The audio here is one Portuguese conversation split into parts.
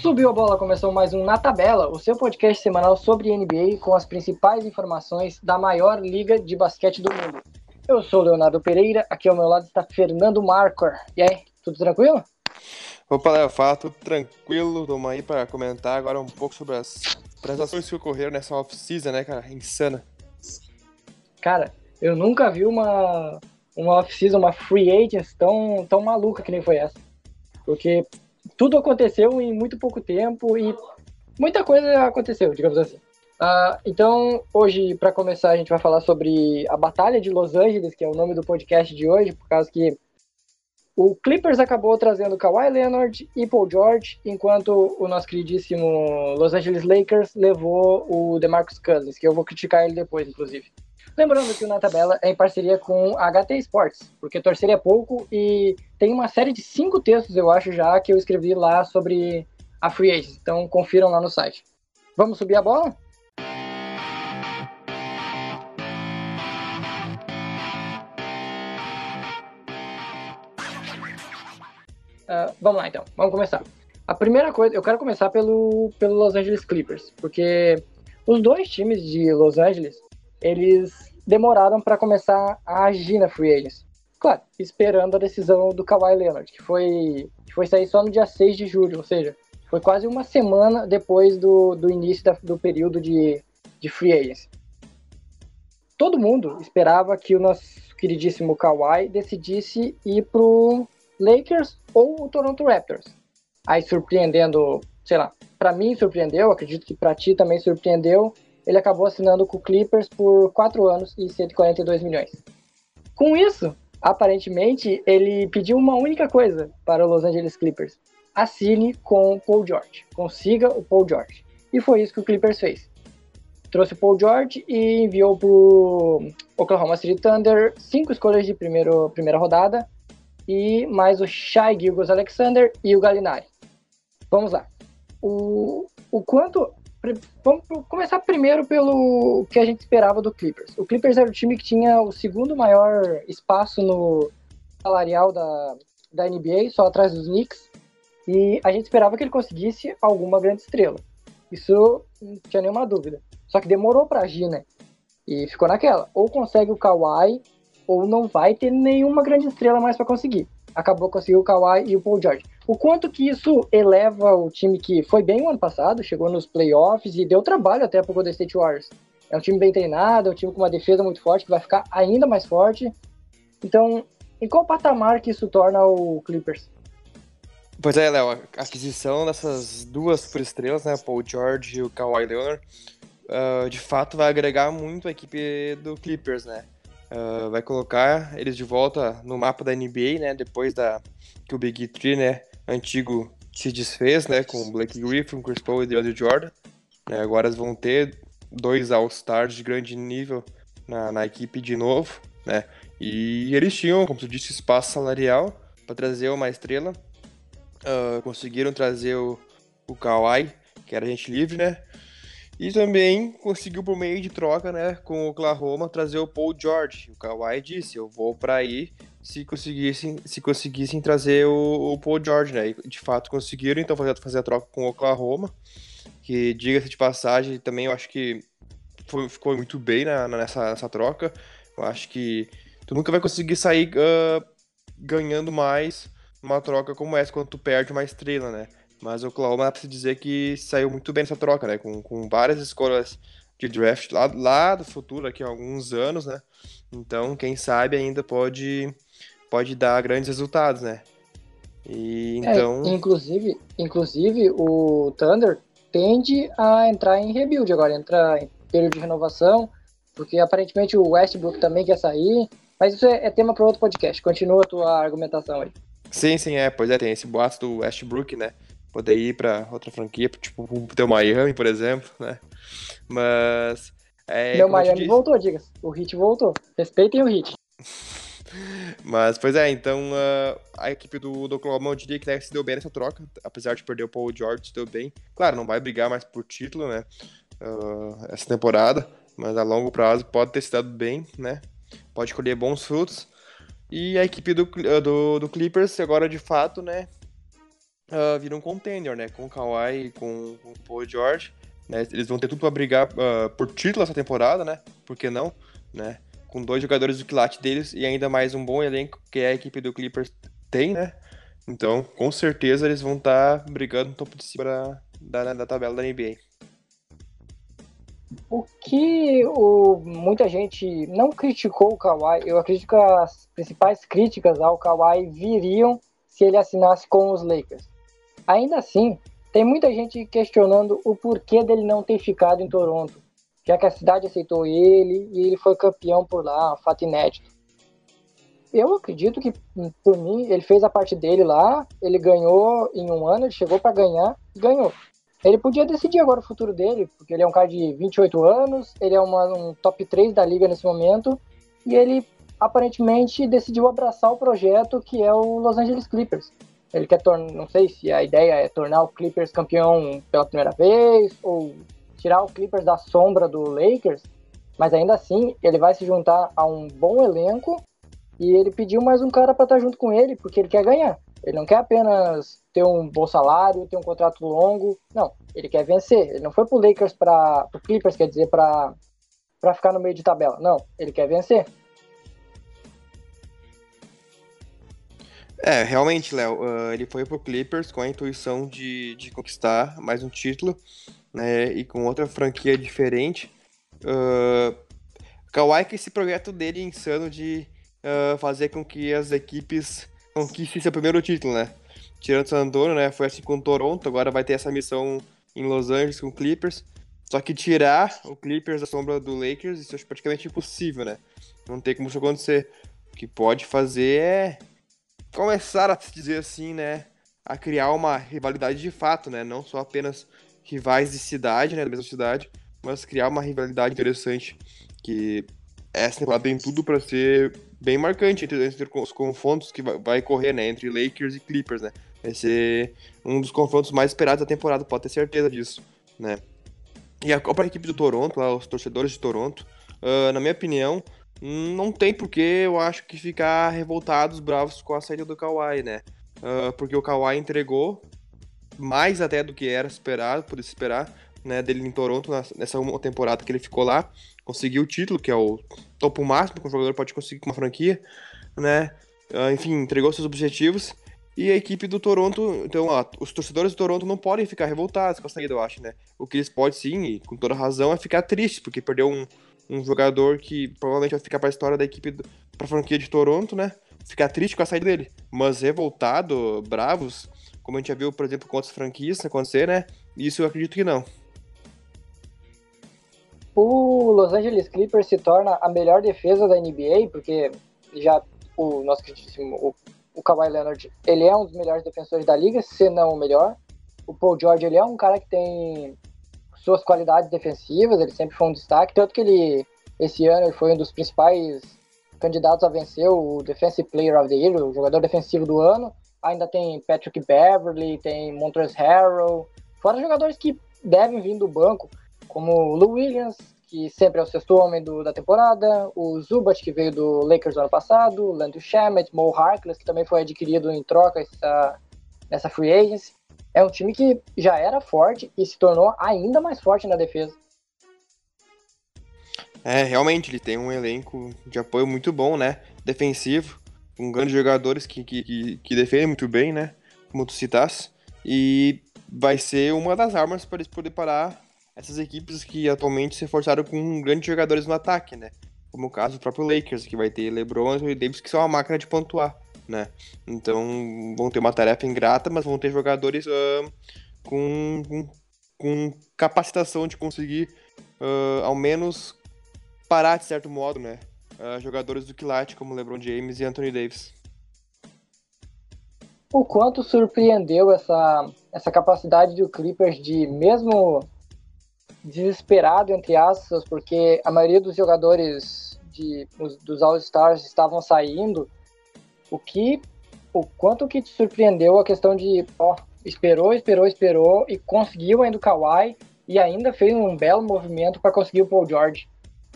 Subiu a bola, começou mais um Na Tabela, o seu podcast semanal sobre NBA com as principais informações da maior liga de basquete do mundo. Eu sou o Leonardo Pereira, aqui ao meu lado está Fernando Marcor. E aí, tudo tranquilo? Opa, Léo, fala tudo tranquilo. Vamos aí para comentar agora um pouco sobre as apresentações que ocorreram nessa off-season, né, cara? Insana. Cara, eu nunca vi uma, uma off-season, uma free agents tão, tão maluca que nem foi essa. Porque tudo aconteceu em muito pouco tempo e muita coisa aconteceu, digamos assim. Uh, então, hoje, para começar, a gente vai falar sobre a Batalha de Los Angeles, que é o nome do podcast de hoje, por causa que o Clippers acabou trazendo Kawhi Leonard e Paul George, enquanto o nosso queridíssimo Los Angeles Lakers levou o DeMarcus Cousins, que eu vou criticar ele depois, inclusive. Lembrando que o Na Tabela é em parceria com a HT Sports, porque torcer é pouco e tem uma série de cinco textos, eu acho já, que eu escrevi lá sobre a Free Agents. Então confiram lá no site. Vamos subir a bola? Uh, vamos lá então, vamos começar. A primeira coisa, eu quero começar pelo, pelo Los Angeles Clippers, porque os dois times de Los Angeles, eles demoraram para começar a agir na Free Agents. Claro, esperando a decisão do Kawhi Leonard, que foi, que foi sair só no dia 6 de julho, ou seja, foi quase uma semana depois do, do início da, do período de, de Free Agents. Todo mundo esperava que o nosso queridíssimo Kawhi decidisse ir pro Lakers ou o Toronto Raptors. Aí surpreendendo, sei lá, para mim surpreendeu, acredito que para ti também surpreendeu, ele acabou assinando com o Clippers por 4 anos e 142 milhões. Com isso, aparentemente, ele pediu uma única coisa para o Los Angeles Clippers: assine com o Paul George, consiga o Paul George. E foi isso que o Clippers fez. Trouxe o Paul George e enviou para o Oklahoma City Thunder cinco escolhas de primeiro, primeira rodada e mais o Shai Gilgos Alexander e o Gallinari. Vamos lá. O, o quanto Vamos começar primeiro pelo que a gente esperava do Clippers. O Clippers era o time que tinha o segundo maior espaço no salarial da, da NBA, só atrás dos Knicks. E a gente esperava que ele conseguisse alguma grande estrela. Isso não tinha nenhuma dúvida. Só que demorou para agir, né? E ficou naquela. Ou consegue o Kawhi, ou não vai ter nenhuma grande estrela mais para conseguir. Acabou conseguindo o Kawhi e o Paul George. O quanto que isso eleva o time que foi bem o ano passado, chegou nos playoffs e deu trabalho até para o Golden State Warriors. É um time bem treinado, é um time com uma defesa muito forte, que vai ficar ainda mais forte. Então, em qual patamar que isso torna o Clippers? Pois é, Léo, a aquisição dessas duas superestrelas, né, Paul George e o Kawhi Leonard, uh, de fato vai agregar muito a equipe do Clippers, né? Uh, vai colocar eles de volta no mapa da NBA, né? Depois da que o Big Three, né, antigo se desfez, né, com Blake Griffin, Chris Paul e DeAndre Jordan. Né, agora eles vão ter dois All-Stars de grande nível na, na, equipe de novo, né? E eles tinham, como tu disse, espaço salarial para trazer uma estrela. Uh, conseguiram trazer o, o Kawhi, que era gente livre, né? E também conseguiu por meio de troca, né, com o Oklahoma trazer o Paul George. O Kawhi disse: "Eu vou para aí se conseguissem, se conseguissem trazer o, o, Paul George, né? E de fato conseguiram, então fazer, fazer a troca com o Oklahoma, que diga-se de passagem, também eu acho que foi, ficou muito bem na, nessa, nessa troca. Eu acho que tu nunca vai conseguir sair uh, ganhando mais uma troca como essa quando tu perde uma estrela, né? Mas o Oklahoma dá pra se dizer que saiu muito bem nessa troca, né? Com, com várias escolhas de draft lá, lá do futuro, aqui há alguns anos, né? Então, quem sabe ainda pode pode dar grandes resultados, né? E é, então. É, inclusive, inclusive, o Thunder tende a entrar em rebuild agora, entrar em período de renovação, porque aparentemente o Westbrook também quer sair. Mas isso é, é tema para outro podcast. Continua a tua argumentação aí. Sim, sim, é. Pois é, tem esse boato do Westbrook, né? Poder ir para outra franquia, tipo o teu Miami, por exemplo, né? Mas. É, Meu Miami voltou, diga. O Hit voltou. Respeitem o Hit. Mas, pois é, então uh, a equipe do, do Oklahoma eu diria que né, se deu bem nessa troca, apesar de perder o Paul George, se deu bem. Claro, não vai brigar mais por título, né, uh, essa temporada, mas a longo prazo pode ter se dado bem, né, pode colher bons frutos. E a equipe do, do, do Clippers agora, de fato, né, uh, vira um contender, né? Com o Kawhi com, com o Paul George. Né? Eles vão ter tudo para brigar uh, por título essa temporada, né? Por que não? Né? Com dois jogadores do quilate deles e ainda mais um bom elenco que a equipe do Clippers tem, né? Então, com certeza eles vão estar tá brigando no topo de cima da, da, da tabela da NBA. O que o, muita gente não criticou o Kawhi, eu acredito que as principais críticas ao Kawhi viriam se ele assinasse com os Lakers. Ainda assim, tem muita gente questionando o porquê dele não ter ficado em Toronto, já que a cidade aceitou ele e ele foi campeão por lá, fato inédito. Eu acredito que, por mim, ele fez a parte dele lá, ele ganhou em um ano, ele chegou para ganhar e ganhou. Ele podia decidir agora o futuro dele, porque ele é um cara de 28 anos, ele é uma, um top 3 da liga nesse momento, e ele aparentemente decidiu abraçar o projeto que é o Los Angeles Clippers. Ele quer tornar, não sei se a ideia é tornar o Clippers campeão pela primeira vez, ou tirar o Clippers da sombra do Lakers, mas ainda assim ele vai se juntar a um bom elenco e ele pediu mais um cara para estar junto com ele, porque ele quer ganhar. Ele não quer apenas ter um bom salário, ter um contrato longo. Não, ele quer vencer. Ele não foi pro Lakers para pro Clippers, quer dizer, para para ficar no meio de tabela. Não, ele quer vencer. É, realmente, Léo, uh, ele foi pro Clippers com a intuição de, de conquistar mais um título, né, e com outra franquia diferente. Uh, Kawhi que esse projeto dele insano de uh, fazer com que as equipes conquistem seu primeiro título, né? tirando San Antonio, né? Foi assim com Toronto, agora vai ter essa missão em Los Angeles com o Clippers. Só que tirar o Clippers da sombra do Lakers, isso é praticamente impossível, né? Não tem como isso acontecer. O que pode fazer é começar a se dizer assim, né? A criar uma rivalidade de fato, né? Não só apenas rivais de cidade, né? Da mesma cidade, mas criar uma rivalidade interessante. Que essa temporada tem tudo para ser bem marcante entre, entre os confrontos que vai correr, né? Entre Lakers e Clippers, né? Vai ser um dos confrontos mais esperados da temporada, pode ter certeza disso, né? E a própria equipe do Toronto, lá, os torcedores de Toronto, uh, na minha opinião, não tem por que eu acho que ficar revoltados, bravos com a saída do Kawhi, né? Uh, porque o Kawhi entregou mais até do que era esperado, por esperar, né, dele em Toronto nessa uma temporada que ele ficou lá, conseguiu o título, que é o topo máximo que um jogador pode conseguir com uma franquia, né? Uh, enfim, entregou seus objetivos e a equipe do Toronto, então, ó, os torcedores do Toronto não podem ficar revoltados com a saída, eu acho, né? O que eles podem sim, e com toda razão, é ficar triste, porque perdeu um, um jogador que provavelmente vai ficar para a história da equipe, para a franquia de Toronto, né? Ficar triste com a saída dele. Mas revoltado, bravos, como a gente já viu, por exemplo, com outras franquias acontecer, né? Isso eu acredito que não. O Los Angeles Clippers se torna a melhor defesa da NBA, porque já o nosso queridíssimo o o Kawhi Leonard, ele é um dos melhores defensores da liga, se não o melhor. O Paul George, ele é um cara que tem suas qualidades defensivas, ele sempre foi um destaque, tanto que ele, esse ano, ele foi um dos principais candidatos a vencer o Defensive Player of the Year, o jogador defensivo do ano. Ainda tem Patrick Beverly, tem Montrezl Harrell, fora jogadores que devem vir do banco, como o Lou Williams, que sempre é o sexto homem do, da temporada, o Zubat, que veio do Lakers no ano passado, Landry Shamet, Mo Harkless, que também foi adquirido em troca essa, nessa free agency. É um time que já era forte e se tornou ainda mais forte na defesa. É, realmente, ele tem um elenco de apoio muito bom, né? Defensivo, com grandes jogadores que, que, que, defendem muito bem, né? Como tu citaste. E vai ser uma das armas para eles poderem parar essas equipes que atualmente se forçaram com grandes jogadores no ataque, né? Como o caso do próprio Lakers, que vai ter LeBron e Davis, que são uma máquina de pontuar, né? Então vão ter uma tarefa ingrata, mas vão ter jogadores uh, com, com, com, capacitação de conseguir, uh, ao menos, parar de certo modo, né? Uh, jogadores do quilate, como LeBron James e Anthony Davis. O quanto surpreendeu essa, essa capacidade do Clippers de, mesmo desesperado, entre aspas, porque a maioria dos jogadores de, dos All-Stars estavam saindo, o que o quanto que te surpreendeu a questão de, ó, esperou, esperou, esperou e conseguiu ainda o Kawhi e ainda fez um belo movimento para conseguir o Paul George.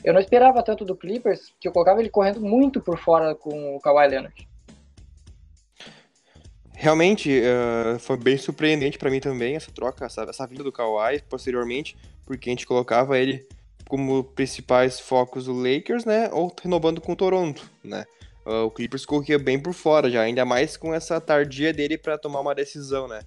Eu não esperava tanto do Clippers, que eu colocava ele correndo muito por fora com o Kawhi Leonard. realmente uh, foi bem surpreendente para mim também essa troca, essa, essa vinda do Kawhi posteriormente, porque a gente colocava ele como principais focos do Lakers, né? Ou renovando com o Toronto, né? Uh, o Clippers corria bem por fora já, ainda mais com essa tardia dele para tomar uma decisão, né?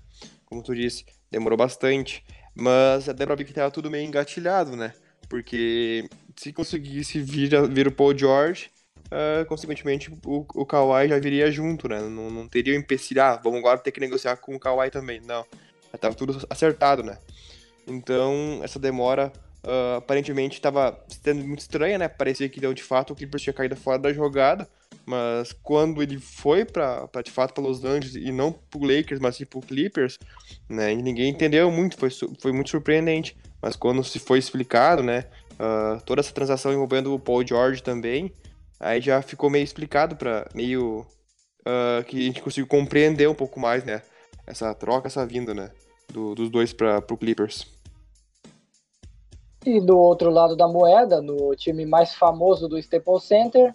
Como tu disse, demorou bastante, mas até pra ver que tava tudo meio engatilhado, né? Porque se conseguisse vir, vir o Paul George, uh, consequentemente o, o Kawhi já viria junto, né? Não, não teria o empecilho, ah, vamos agora ter que negociar com o Kawhi também. Não, já tava tudo acertado, né? Então, essa demora uh, aparentemente estava sendo muito estranha, né? Parecia que de fato o Clippers tinha caído fora da jogada, mas quando ele foi para de fato para Los Angeles e não para Lakers, mas sim para Clippers, né? ninguém entendeu muito, foi, foi muito surpreendente. Mas quando se foi explicado, né? Uh, toda essa transação envolvendo o Paul George também, aí já ficou meio explicado para meio uh, que a gente conseguiu compreender um pouco mais, né? Essa troca, essa vinda, né? Do, dos dois para o Clippers. E do outro lado da moeda, no time mais famoso do Staples Center,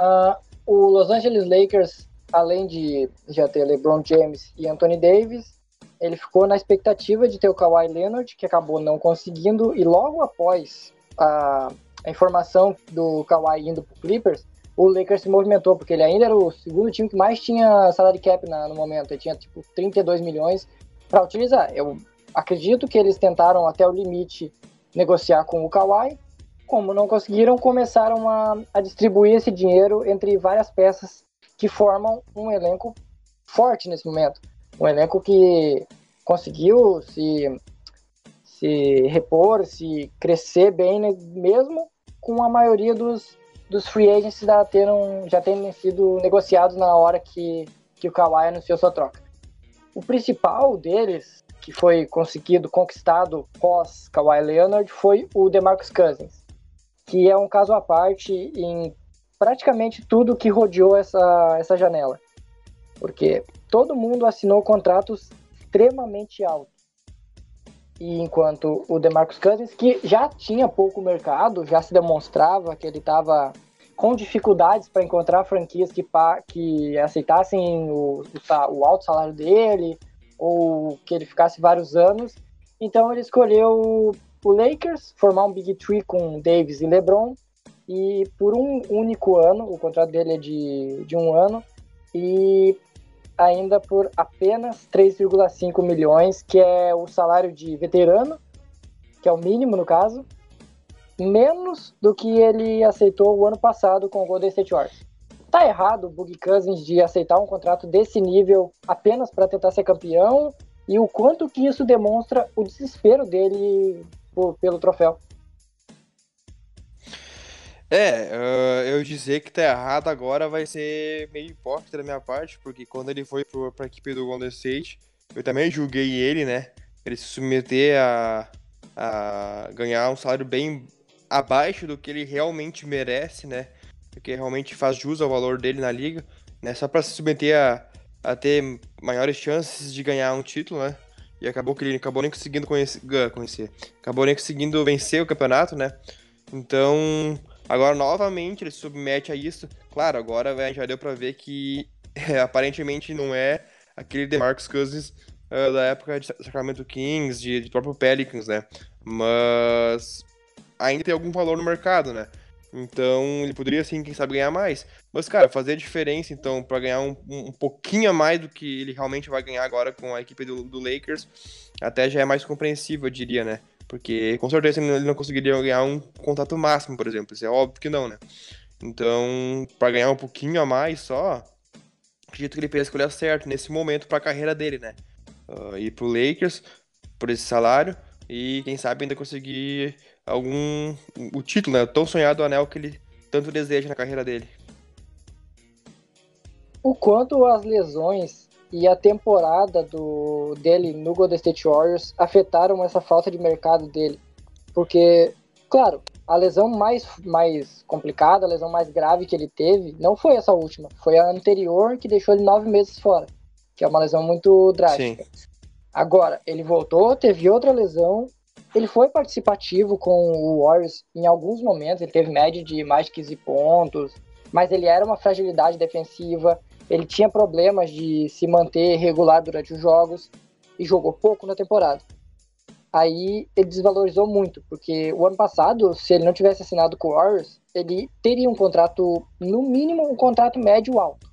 uh, o Los Angeles Lakers, além de já ter LeBron James e Anthony Davis, ele ficou na expectativa de ter o Kawhi Leonard, que acabou não conseguindo, e logo após a, a informação do Kawhi indo para Clippers, o Lakers se movimentou, porque ele ainda era o segundo time que mais tinha salário cap na, no momento, ele tinha tipo 32 milhões para utilizar. Eu acredito que eles tentaram até o limite negociar com o Kawhi. Como não conseguiram, começaram a, a distribuir esse dinheiro entre várias peças que formam um elenco forte nesse momento. Um elenco que conseguiu se, se repor, se crescer bem, né, mesmo com a maioria dos, dos free agents já terem, já sido negociados na hora que, que o Kawhi anunciou sua troca. O principal deles que foi conseguido, conquistado pós Kawhi Leonard foi o DeMarcus Cousins, que é um caso à parte em praticamente tudo que rodeou essa, essa janela. Porque todo mundo assinou contratos extremamente altos. E enquanto o DeMarcus Cousins, que já tinha pouco mercado, já se demonstrava que ele estava com dificuldades para encontrar franquias que, que aceitassem o, o, o alto salário dele, ou que ele ficasse vários anos. Então ele escolheu o Lakers, formar um Big Three com Davis e LeBron, e por um único ano, o contrato dele é de, de um ano, e ainda por apenas 3,5 milhões, que é o salário de veterano, que é o mínimo no caso, menos do que ele aceitou o ano passado com o Golden State Warriors tá errado o Boogie Cousins de aceitar um contrato desse nível apenas para tentar ser campeão e o quanto que isso demonstra o desespero dele por, pelo troféu. É, uh, eu dizer que tá errado agora vai ser meio hipócrita da minha parte, porque quando ele foi pro, pra equipe do Golden State, eu também julguei ele, né? Ele se submeter a, a ganhar um salário bem abaixo do que ele realmente merece, né? Porque realmente faz jus ao valor dele na liga, né? Só para se submeter a, a ter maiores chances de ganhar um título, né? E acabou que ele acabou nem conseguindo conhecer, conhecer, acabou nem conseguindo vencer o campeonato, né? Então, agora novamente ele se submete a isso. Claro, agora já deu para ver que é, aparentemente não é aquele DeMarcus Cousins uh, da época de Sacramento Kings, de, de próprio Pelicans, né? Mas ainda tem algum valor no mercado, né? Então ele poderia sim, quem sabe, ganhar mais. Mas, cara, fazer a diferença, então, para ganhar um, um, pouquinho a mais do que ele realmente vai ganhar agora com a equipe do, do Lakers, até já é mais compreensível, eu diria, né? Porque com certeza ele não conseguiria ganhar um contrato máximo, por exemplo. Isso é óbvio que não, né? Então, para ganhar um pouquinho a mais só, acredito que ele fez a escolha certa nesse momento para a carreira dele, né? Uh, ir pro Lakers por esse salário e quem sabe ainda conseguir algum o título, né? O tão sonhado anel que ele tanto deseja na carreira dele. O quanto as lesões e a temporada do dele no Golden State Warriors afetaram essa falta de mercado dele, porque claro, a lesão mais, mais complicada, a lesão mais grave que ele teve, não foi essa última, foi a anterior que deixou ele nove meses fora, que é uma lesão muito drástica. Sim. Agora, ele voltou, teve outra lesão ele foi participativo com o Warriors em alguns momentos, ele teve média de mais de 15 pontos, mas ele era uma fragilidade defensiva. ele tinha problemas de se manter regular durante os jogos e jogou pouco na temporada. Aí ele desvalorizou muito, porque o ano passado, se ele não tivesse assinado com o Warriors, ele teria um contrato, no mínimo, um contrato médio alto.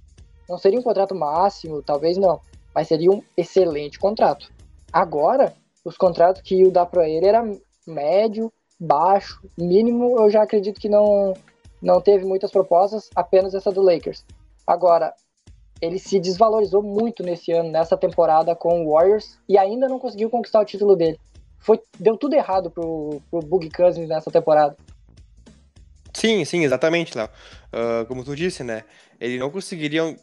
Não seria um contrato máximo, talvez não, mas seria um excelente contrato. Agora, os contratos que ia dar para ele era médio, baixo, mínimo, eu já acredito que não não teve muitas propostas, apenas essa do Lakers. Agora, ele se desvalorizou muito nesse ano, nessa temporada com o Warriors e ainda não conseguiu conquistar o título dele. Foi, deu tudo errado pro, pro Boogie Cousins nessa temporada. Sim, sim, exatamente, Léo. Uh, como tu disse, né? Ele não conseguiria uh,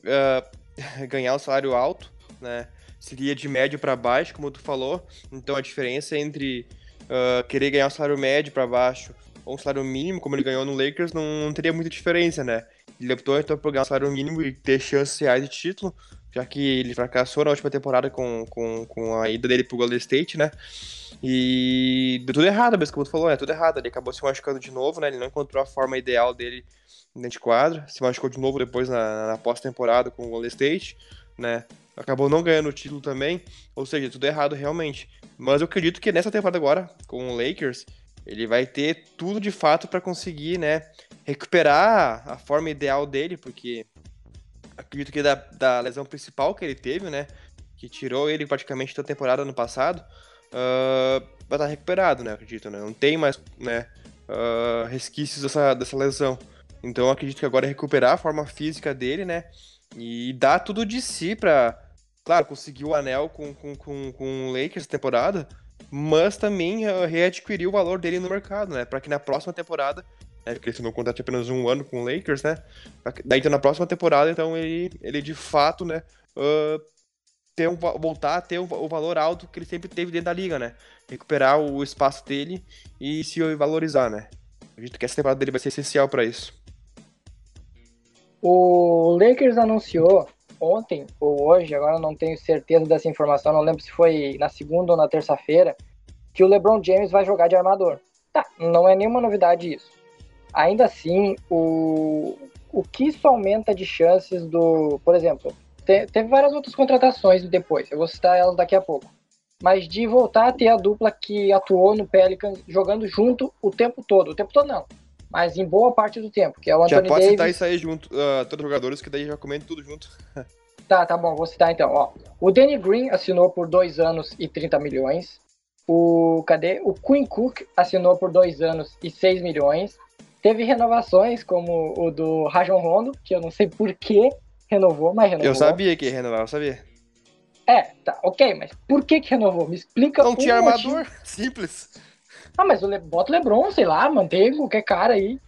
ganhar um salário alto, né? Seria de médio para baixo, como tu falou. Então a diferença entre uh, querer ganhar um salário médio para baixo ou um salário mínimo, como ele ganhou no Lakers, não, não teria muita diferença, né? Ele optou então por ganhar um salário mínimo e ter chances reais de título, já que ele fracassou na última temporada com, com, com a ida dele pro Golden State, né? E deu tudo errado, mesmo como tu falou, é tudo errado. Ele acabou se machucando de novo, né? Ele não encontrou a forma ideal dele dentro de quadra. Se machucou de novo depois na, na pós-temporada com o Golden State, né? Acabou não ganhando o título também. Ou seja, tudo errado realmente. Mas eu acredito que nessa temporada agora, com o Lakers, ele vai ter tudo de fato para conseguir, né? Recuperar a forma ideal dele, porque acredito que da, da lesão principal que ele teve, né? Que tirou ele praticamente da temporada no passado uh, vai estar recuperado, né? Acredito, né? Não tem mais, né? Uh, resquícios dessa, dessa lesão. Então acredito que agora é recuperar a forma física dele, né? E dar tudo de si pra, claro, conseguir o anel com, com, com, com o Lakers temporada, mas também readquirir o valor dele no mercado, né? Para que na próxima temporada, né, porque esse não contrato apenas um ano com o Lakers, né? Daí então na próxima temporada, então ele, ele de fato, né? Uh, ter um, voltar a ter o, o valor alto que ele sempre teve dentro da liga, né? Recuperar o espaço dele e se valorizar, né? Acredito que essa temporada dele vai ser essencial para isso. O Lakers anunciou ontem ou hoje, agora não tenho certeza dessa informação, não lembro se foi na segunda ou na terça-feira, que o LeBron James vai jogar de armador. Tá, não é nenhuma novidade isso. Ainda assim, o, o que isso aumenta de chances do. Por exemplo, te, teve várias outras contratações depois, eu vou citar elas daqui a pouco. Mas de voltar a ter a dupla que atuou no Pelicans jogando junto o tempo todo. O tempo todo não, mas em boa parte do tempo, que é o Anthony Já pode Davis. citar isso aí junto, uh, todos os jogadores, que daí já comentam tudo junto. tá, tá bom, vou citar então. Ó, o Danny Green assinou por 2 anos e 30 milhões. O, cadê? O Quinn Cook assinou por 2 anos e 6 milhões. Teve renovações, como o do Rajon Rondo, que eu não sei por que renovou, mas renovou. Eu sabia que ia renovar, eu sabia. É, tá, ok, mas por que que renovou? Me explica Não um tinha motivo. armador, simples. Ah, mas o Le... bota o LeBron, sei lá, mantém qualquer cara aí.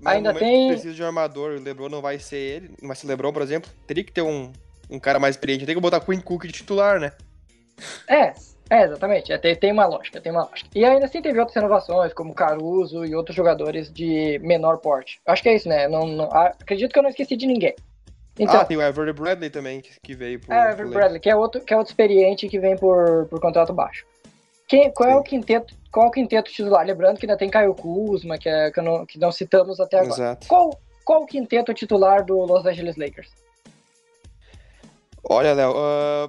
Mas Ainda tem- precisa de um armador, o LeBron não vai ser ele, vai ser o LeBron, por exemplo, teria que ter um, um cara mais experiente, tem que botar Queen Cook de titular, né? É, é, exatamente. É, tem, tem uma lógica, tem uma lógica. E ainda assim teve outras renovações, como Caruso e outros jogadores de menor porte. Acho que é isso, né? Não, não- ah, acredito que eu não esqueci de ninguém. Então, ah, tem o Avery Bradley também, que, veio pro, é, Lakers. Bradley, que é outro, que é outro experiente que vem por, por contrato baixo. Quem, qual é o quinteto? Qual é o quinteto titular? Lembrando que ainda tem Caio Kuzma, que, é, que, não, que não citamos até agora. Exato. Qual, qual o quinteto titular do Los Angeles Lakers? Olha, Léo, ah,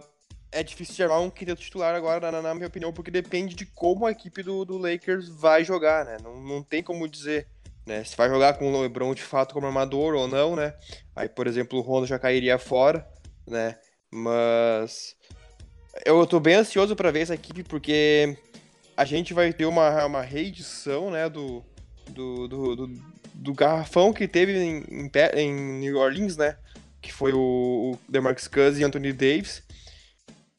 é difícil de armar um quinteto titular agora, na, na minha opinião, porque depende de como a equipe do, do Lakers vai jogar, né? Não, não tem como dizer, né? Se vai jogar com o LeBron de fato como armador ou não, né? Aí, por exemplo, o Rondo já cairia fora, né? Mas eu tô bem ansioso pra ver essa equipe, porque a gente vai ter uma, uma reedição, né, do, do, do, do, do garrafão que teve em, em New Orleans, né? Que foi o, o DeMarcus Cousins e Anthony Davis.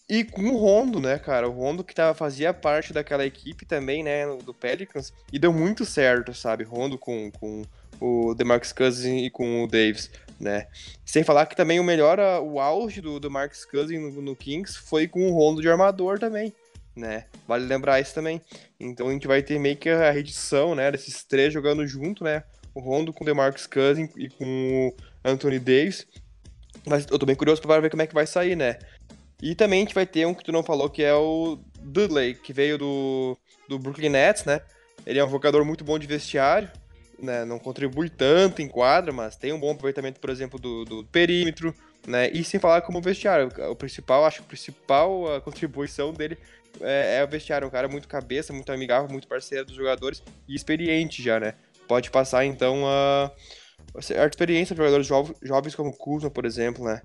E com o Rondo, né, cara? O Rondo que tava, fazia parte daquela equipe também, né, do Pelicans. E deu muito certo, sabe? Rondo com, com o DeMarcus Cousins e com o Davis, né? Sem falar que também o melhor, o auge do, do Marcus Cousins no, no Kings foi com o Rondo de armador também, né? Vale lembrar isso também. Então a gente vai ter meio que a redição, né, desses três jogando junto, né? O Rondo com o DeMarcus Cousins e com o Anthony Davis. Mas eu tô bem curioso para ver como é que vai sair, né? E também a gente vai ter um que tu não falou, que é o Dudley, que veio do, do Brooklyn Nets, né? Ele é um jogador muito bom de vestiário, né? Não contribui tanto em quadra, mas tem um bom aproveitamento, por exemplo, do, do perímetro, né? E sem falar como vestiário. O principal, acho que a principal a contribuição dele é, é, o vestiário. Um cara muito cabeça, muito amigável, muito parceiro dos jogadores e experiente já, né? Pode passar, então, a, a experiência para jogadores jo jovens como o Kuzma, por exemplo, né?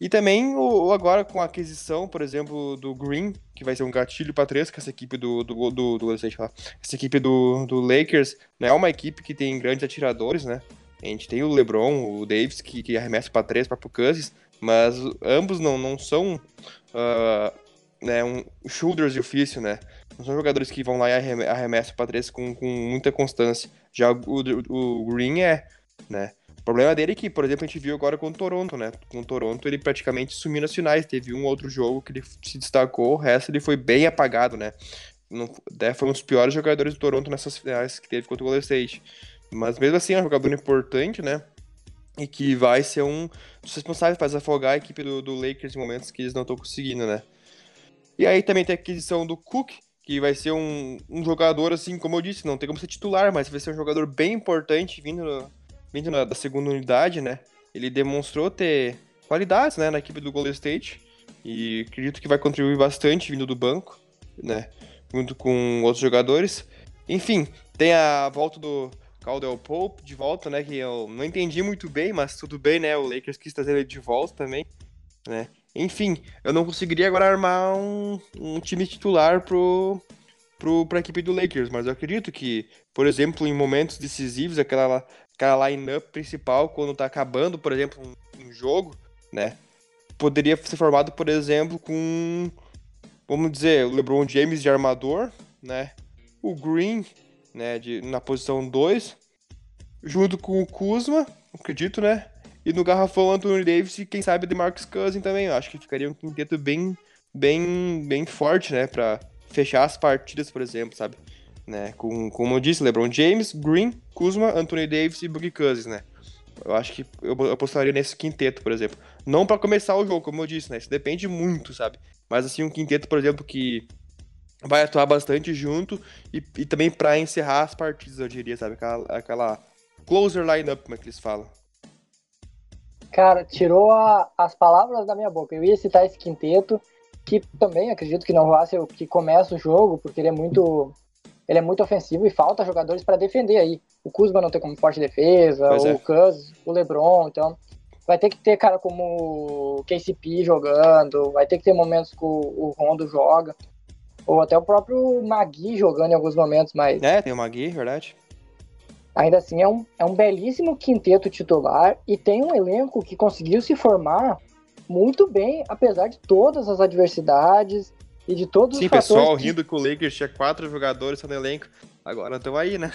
E também o, agora com a aquisição, por exemplo, do Green, que vai ser um gatilho para três, que essa equipe do, do, do, do essa equipe do, do Lakers não é uma equipe que tem grandes atiradores, né? A gente tem o LeBron, o Davis, que, que arremessa para três, para o Cousins, mas ambos não, não são uh, né, um, shoulders de ofício, né? Não são jogadores que vão lá e arremessam para três com, com muita constância. Já o, o, o Green é, né? Problema dele é que, por exemplo, a gente viu agora com o Toronto, né? Com o Toronto ele praticamente sumiu nas finais. Teve um outro jogo que ele se destacou, o resto ele foi bem apagado, né? Não, né, foi um dos piores jogadores do Toronto nessas finais que teve contra o Golden State. Mas mesmo assim é um jogador importante, né? E que vai ser um dos responsáveis para afogar a equipe do, do Lakers em momentos que eles não estão conseguindo, né? E aí também tem a aquisição do Cook, que vai ser um, um jogador, assim, como eu disse, não tem como ser titular, mas vai ser um jogador bem importante vindo, vindo na, da segunda unidade, né? Ele demonstrou ter qualidades, né, na equipe do Golden State e acredito que vai contribuir bastante vindo do banco, né? Junto com outros jogadores. Enfim, tem a volta do Caldwell Pope de volta, né? Que eu não entendi muito bem, mas tudo bem, né? O Lakers quis trazer ele de volta também, né? Enfim, eu não conseguiria agora armar um, um time titular pro, pro, pra equipe do Lakers, mas eu acredito que, por exemplo, em momentos decisivos, aquela, aquela line-up principal, quando tá acabando, por exemplo, um, um jogo, né? Poderia ser formado, por exemplo, com, vamos dizer, o LeBron James de armador, né? O Green né, de, na posição 2, junto com o Kuzma, acredito, né? E no garrafão Anthony Davis e quem sabe de Marcus Cousins também. Eu acho que ficaria um quinteto bem, bem, bem forte, né, para fechar as partidas, por exemplo, sabe? Né, com, como eu disse, LeBron James, Green, Kuzma, Anthony Davis e Boogie Cousins, né? Eu acho que eu apostaria nesse quinteto, por exemplo. Não para começar o jogo, como eu disse, né? Isso depende muito, sabe? Mas assim, um quinteto, por exemplo, que vai atuar bastante junto e, e também para encerrar as partidas, eu diria, sabe? Aquela, aquela closer lineup, como é que eles falam. Cara, tirou a, as palavras da minha boca. Eu ia citar esse quinteto, que também acredito que não vai ser o que começa o jogo, porque ele é muito ele é muito ofensivo e falta jogadores para defender aí. O Kuzma não tem como forte defesa, pois o é. Cus, o LeBron, então vai ter que ter cara como o KCP jogando, vai ter que ter momentos que o Rondo joga. Ou até o próprio Magui jogando em alguns momentos, mas. É, tem o Magui, verdade. Ainda assim, é um, é um belíssimo quinteto titular e tem um elenco que conseguiu se formar muito bem, apesar de todas as adversidades e de todos Sim, os fatores. Sim, pessoal que... rindo que o Lakers tinha quatro jogadores no elenco, agora estão aí, né?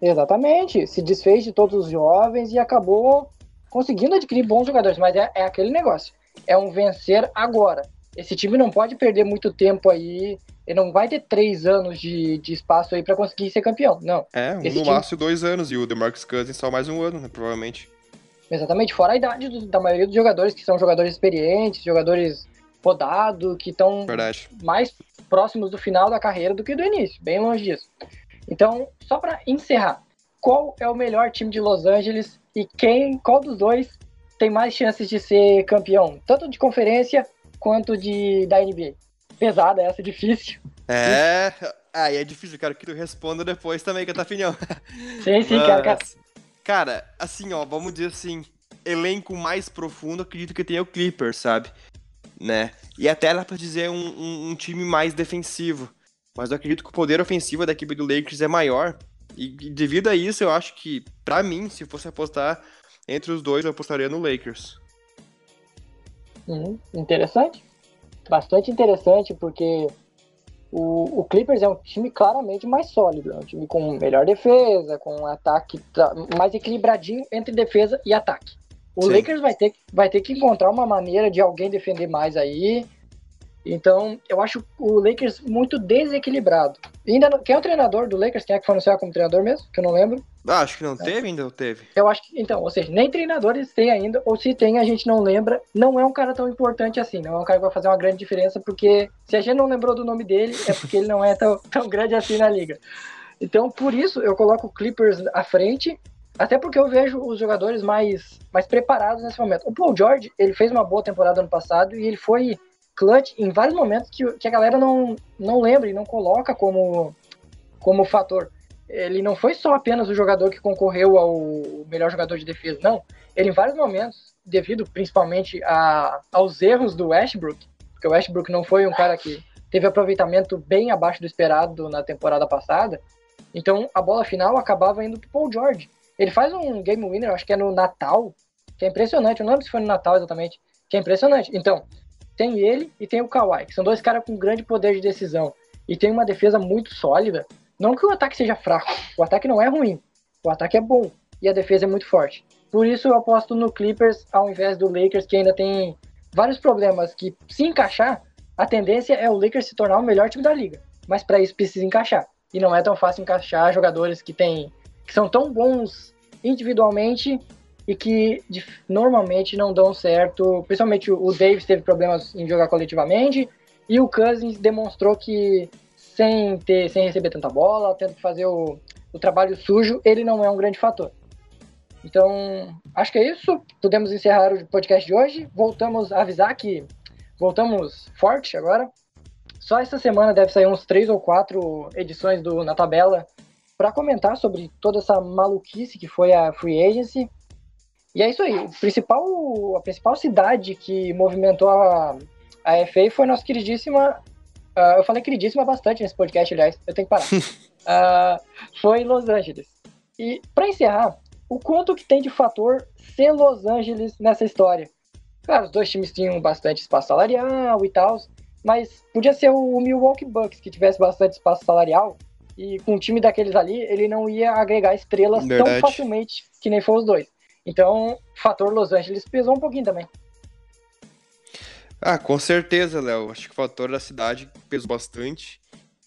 Exatamente, se desfez de todos os jovens e acabou conseguindo adquirir bons jogadores, mas é, é aquele negócio, é um vencer agora esse time não pode perder muito tempo aí. Ele não vai ter três anos de, de espaço aí para conseguir ser campeão, não. É, esse no time... máximo dois anos, e o DeMarcus Cousins só mais um ano, né, provavelmente. Exatamente, fora a idade do, da maioria dos jogadores, que são jogadores experientes, jogadores rodados, que estão mais próximos do final da carreira do que do início, bem longe disso. Então, só para encerrar, qual é o melhor time de Los Angeles e quem, qual dos dois tem mais chances de ser campeão, tanto de conferência quanto de da NBA. Pesada essa, difícil. É, aí é difícil, quero que tu responda depois também, que tá opinião. Sim, sim, Mas, cara, cara. Cara, assim, ó, vamos dizer assim, elenco mais profundo, acredito que tem o Clippers, sabe? Né? E até dá pra dizer um, um, um, time mais defensivo. Mas eu acredito que o poder ofensivo da equipe do Lakers é maior. E, devido a isso, eu acho que, para mim, se fosse apostar entre os dois, eu apostaria no Lakers. Uhum, interessante. Bastante interessante, porque o, o, Clippers é um time claramente mais sólido. É um time com melhor defesa, com um ataque mais equilibradinho entre defesa e ataque. O Sim. Lakers vai ter, vai ter que encontrar uma maneira de alguém defender mais aí. Então, eu acho o Lakers muito desequilibrado. E ainda não, quem é o treinador do Lakers? Quem é que foi anunciado como treinador mesmo? Que eu não lembro. Ah, acho que não é. teve ainda, ou teve? Eu acho que, então, ou seja, nem treinadores têm ainda, ou se tem, a gente não lembra. Não é um cara tão importante assim, não é um cara que vai fazer uma grande diferença, porque se a gente não lembrou do nome dele, é porque ele não é tão, tão grande assim na liga. Então, por isso, eu coloco o Clippers à frente, Até porque eu vejo os jogadores mais, mais preparados nesse momento. O Paul George, ele fez uma boa temporada ano passado e ele foi clutch em vários momentos que, que a galera não, não lembra e não coloca como, como fator. Ele não foi só apenas o jogador que concorreu ao melhor jogador de defesa, não. Ele em vários momentos, devido principalmente a, aos erros do Westbrook, porque o Westbrook não foi um cara que teve aproveitamento bem abaixo do esperado na temporada passada, então a bola final acabava indo pro Paul George. Ele faz um game winner, acho que é no Natal, que é impressionante. Eu não lembro se foi no Natal exatamente, que é impressionante. Então, tem ele e tem o Kawhi, que são dois caras com grande poder de decisão. E tem uma defesa muito sólida. Não que o ataque seja fraco, o ataque não é ruim. O ataque é bom e a defesa é muito forte. Por isso eu aposto no Clippers ao invés do Lakers, que ainda tem vários problemas que, se encaixar, a tendência é o Lakers se tornar o melhor time da liga. Mas para isso precisa encaixar. E não é tão fácil encaixar jogadores que, tem, que são tão bons individualmente e que de, normalmente não dão certo. Principalmente o Davis teve problemas em jogar coletivamente e o Cousins demonstrou que sem ter, sem receber tanta bola, tendo que fazer o, o trabalho sujo, ele não é um grande fator. Então, acho que é isso. Podemos encerrar o podcast de hoje. Voltamos a avisar que voltamos forte agora. Só essa semana deve sair uns três ou quatro edições do Na Tabela para comentar sobre toda essa maluquice que foi a Free Agency. E é isso aí. O principal, a principal cidade que movimentou a, a FA foi nossa queridíssima. Uh, eu falei queridíssima bastante nesse podcast, aliás, eu tenho que parar. uh, foi Los Angeles. E para encerrar, o quanto que tem de fator ser Los Angeles nessa história? Claro, os dois times tinham bastante espaço salarial e tal, mas podia ser o Milwaukee Bucks que tivesse bastante espaço salarial e com um time daqueles ali, ele não ia agregar estrelas Verdade. tão facilmente que nem foi os dois. Então, o fator Los Angeles pesou um pouquinho também. Ah, com certeza, Léo. Acho que o fator da cidade pesou bastante.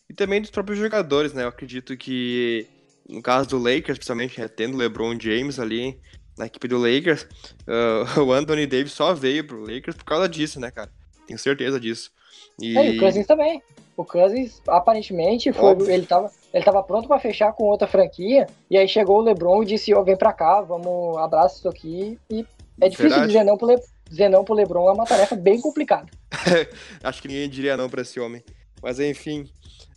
E também dos próprios jogadores, né? Eu acredito que, no caso do Lakers, principalmente, né, tendo LeBron James ali na equipe do Lakers, uh, o Anthony Davis só veio pro Lakers por causa disso, né, cara? Tenho certeza disso. E... É, e o Cousins também. O Cousins, aparentemente, foi, ele, tava, ele tava pronto para fechar com outra franquia, e aí chegou o LeBron e disse, ó, oh, vem pra cá, vamos, abraça isso aqui, e é difícil dizer não, pro Le, dizer não pro LeBron, é uma tarefa bem complicada. Acho que ninguém diria não pra esse homem. Mas enfim,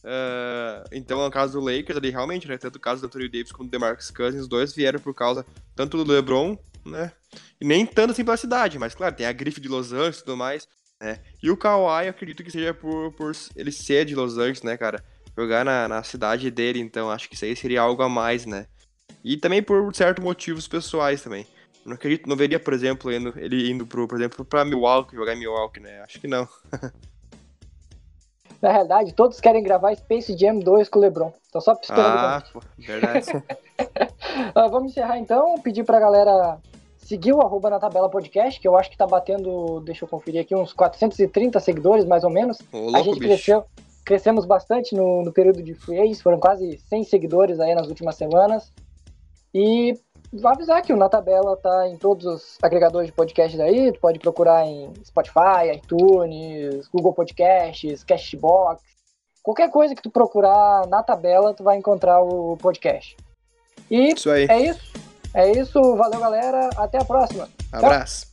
uh, então no caso do Lakers, ali realmente, né, tanto o caso do Anthony Davis como do DeMarcus Cousins, os dois vieram por causa tanto do LeBron, né, e nem tanto assim pela cidade, mas claro, tem a grife de Los Angeles e tudo mais, né? E o Kawhi, eu acredito que seja por, por ele ser de Los Angeles, né, cara? Jogar na, na cidade dele, então acho que isso aí seria algo a mais, né? E também por certos motivos pessoais também. Não acredito, não veria, por exemplo, ele indo, pro, por exemplo, pra Milwaukee, jogar em Milwaukee, né? Acho que não. Na realidade, todos querem gravar Space Jam 2 com o LeBron. Tô só esperando. Ah, pô, verdade. uh, vamos encerrar então, pedir pra galera seguir o arroba na tabela podcast, que eu acho que tá batendo, deixa eu conferir aqui, uns 430 seguidores, mais ou menos. Ô, louco, a gente cresceu, crescemos bastante no, no período de free foram quase 100 seguidores aí nas últimas semanas. E vou avisar que o Na Tabela tá em todos os agregadores de podcast aí, tu pode procurar em Spotify, iTunes, Google Podcasts, Cashbox, qualquer coisa que tu procurar na tabela, tu vai encontrar o podcast. E isso aí. é isso. É isso, valeu galera, até a próxima. Abraço. Tchau.